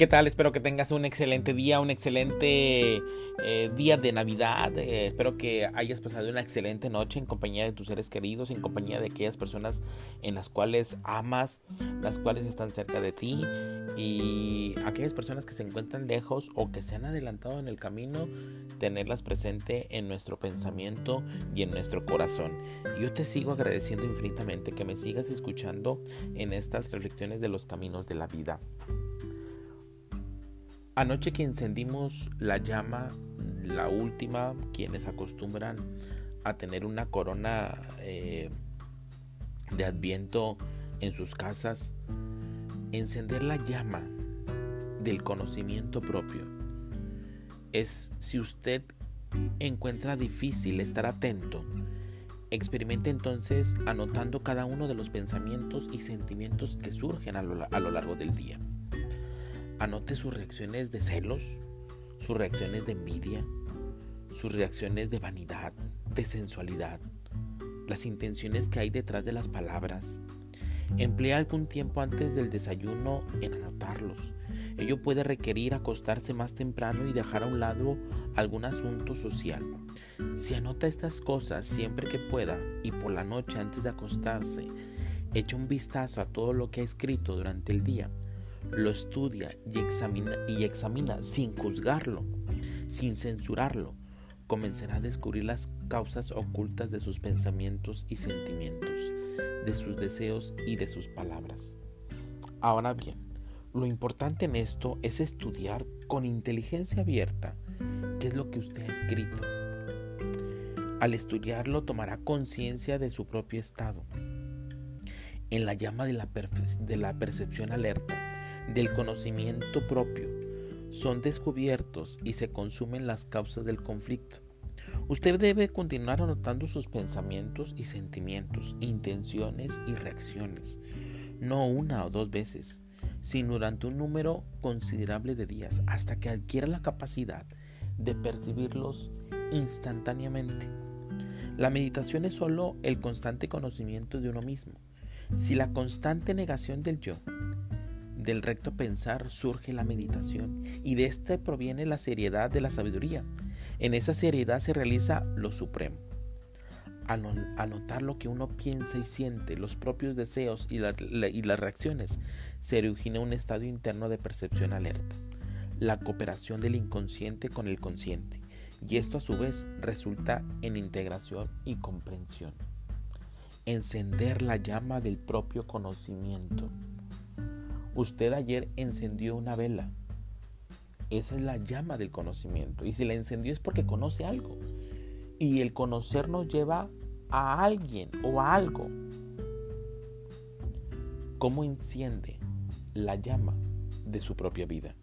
¿Qué tal? Espero que tengas un excelente día, un excelente eh, día de Navidad. Eh, espero que hayas pasado una excelente noche en compañía de tus seres queridos, en compañía de aquellas personas en las cuales amas, las cuales están cerca de ti y aquellas personas que se encuentran lejos o que se han adelantado en el camino, tenerlas presente en nuestro pensamiento y en nuestro corazón. Yo te sigo agradeciendo infinitamente que me sigas escuchando en estas reflexiones de los caminos de la vida. Anoche que encendimos la llama, la última, quienes acostumbran a tener una corona eh, de adviento en sus casas, encender la llama del conocimiento propio es si usted encuentra difícil estar atento, experimente entonces anotando cada uno de los pensamientos y sentimientos que surgen a lo, a lo largo del día. Anote sus reacciones de celos, sus reacciones de envidia, sus reacciones de vanidad, de sensualidad, las intenciones que hay detrás de las palabras. Emplea algún tiempo antes del desayuno en anotarlos. Ello puede requerir acostarse más temprano y dejar a un lado algún asunto social. Si anota estas cosas siempre que pueda y por la noche antes de acostarse, echa un vistazo a todo lo que ha escrito durante el día lo estudia y examina, y examina sin juzgarlo, sin censurarlo, comenzará a descubrir las causas ocultas de sus pensamientos y sentimientos, de sus deseos y de sus palabras. Ahora bien, lo importante en esto es estudiar con inteligencia abierta qué es lo que usted ha escrito. Al estudiarlo tomará conciencia de su propio estado. En la llama de la, de la percepción alerta, del conocimiento propio son descubiertos y se consumen las causas del conflicto. Usted debe continuar anotando sus pensamientos y sentimientos, intenciones y reacciones, no una o dos veces, sino durante un número considerable de días, hasta que adquiera la capacidad de percibirlos instantáneamente. La meditación es solo el constante conocimiento de uno mismo. Si la constante negación del yo del recto pensar surge la meditación y de éste proviene la seriedad de la sabiduría. En esa seriedad se realiza lo supremo. Al anotar lo que uno piensa y siente, los propios deseos y, y las reacciones, se origina un estado interno de percepción alerta, la cooperación del inconsciente con el consciente, y esto a su vez resulta en integración y comprensión. Encender la llama del propio conocimiento. Usted ayer encendió una vela. Esa es la llama del conocimiento. Y si la encendió es porque conoce algo. Y el conocer nos lleva a alguien o a algo. ¿Cómo enciende la llama de su propia vida?